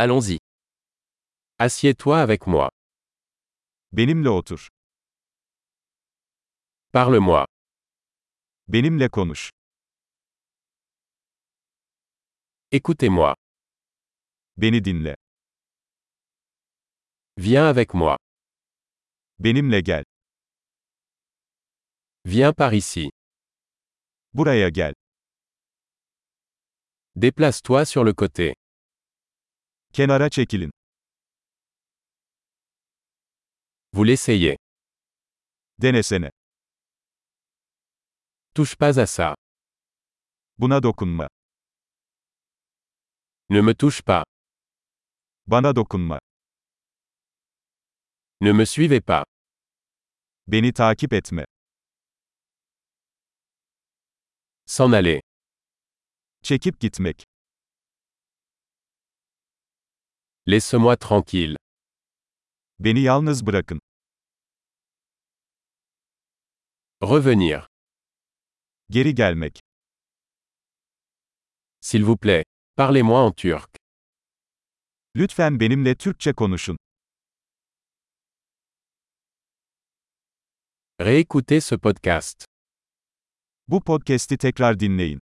Allons-y. Assieds-toi avec moi. Benimle otur. Parle-moi. Benimle konuş. Écoutez-moi. Beni dinle. Viens avec moi. Benimle gel. Viens par ici. Buraya gel. Déplace-toi sur le côté. Kenara çekilin. Vous l'essayez. Denesene. Touche pas à ça. Buna dokunma. Ne me touche pas. Bana dokunma. Ne me suivez pas. Beni takip etme. S'en aller. Çekip gitmek. Laisse-moi tranquille. Beni yalnız bırakın. Revenir. Geri gelmek. S'il vous plaît. Parlez-moi en turc. Lütfen benimle Türkçe konuşun. Réécoutez ce podcast. Bu podcast'i tekrar dinleyin.